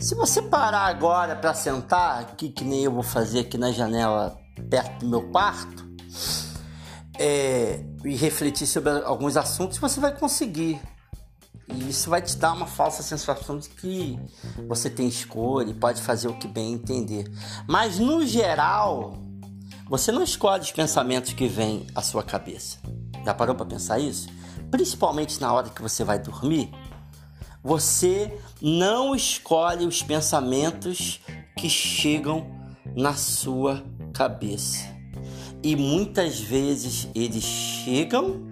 Se você parar agora para sentar, aqui que nem eu vou fazer aqui na janela perto do meu quarto, é, e refletir sobre alguns assuntos, você vai conseguir. E isso vai te dar uma falsa sensação de que você tem escolha e pode fazer o que bem entender. Mas no geral, você não escolhe os pensamentos que vêm à sua cabeça. Já parou para pensar isso? Principalmente na hora que você vai dormir, você não escolhe os pensamentos que chegam na sua cabeça. E muitas vezes eles chegam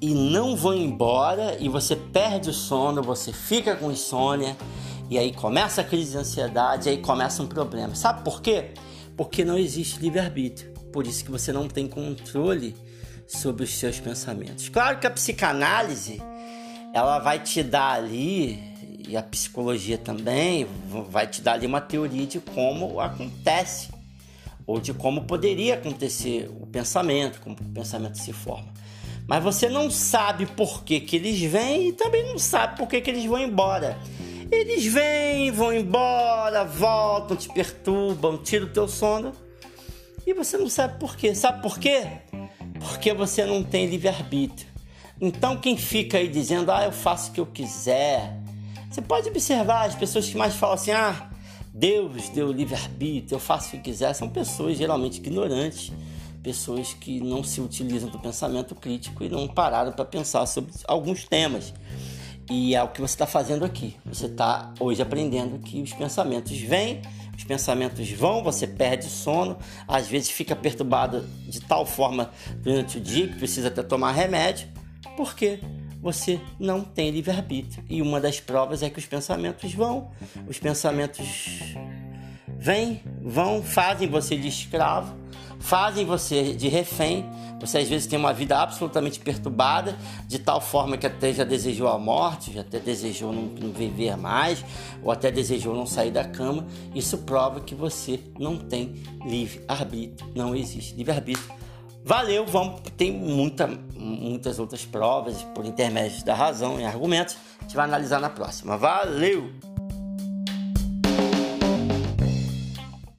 e não vão embora e você perde o sono, você fica com insônia e aí começa a crise de ansiedade, aí começa um problema. Sabe por quê? Porque não existe livre-arbítrio. Por isso que você não tem controle sobre os seus pensamentos. Claro que a psicanálise ela vai te dar ali, e a psicologia também, vai te dar ali uma teoria de como acontece, ou de como poderia acontecer o pensamento, como o pensamento se forma. Mas você não sabe por que, que eles vêm e também não sabe por que, que eles vão embora. Eles vêm, vão embora, voltam, te perturbam, tiram o teu sono e você não sabe por quê. Sabe por quê? Porque você não tem livre-arbítrio. Então, quem fica aí dizendo, ah, eu faço o que eu quiser, você pode observar as pessoas que mais falam assim, ah, Deus deu livre-arbítrio, eu faço o que quiser, são pessoas geralmente ignorantes, pessoas que não se utilizam do pensamento crítico e não pararam para pensar sobre alguns temas. E é o que você está fazendo aqui. Você está hoje aprendendo que os pensamentos vêm, os pensamentos vão, você perde sono, às vezes fica perturbado de tal forma durante o dia que precisa até tomar remédio porque você não tem livre-arbítrio. E uma das provas é que os pensamentos vão, os pensamentos vêm, vão, fazem você de escravo, fazem você de refém. Você às vezes tem uma vida absolutamente perturbada, de tal forma que até já desejou a morte, já até desejou não, não viver mais, ou até desejou não sair da cama. Isso prova que você não tem livre-arbítrio, não existe livre-arbítrio Valeu, vamos, tem muita, muitas outras provas por intermédio da razão e argumentos. A gente vai analisar na próxima. Valeu!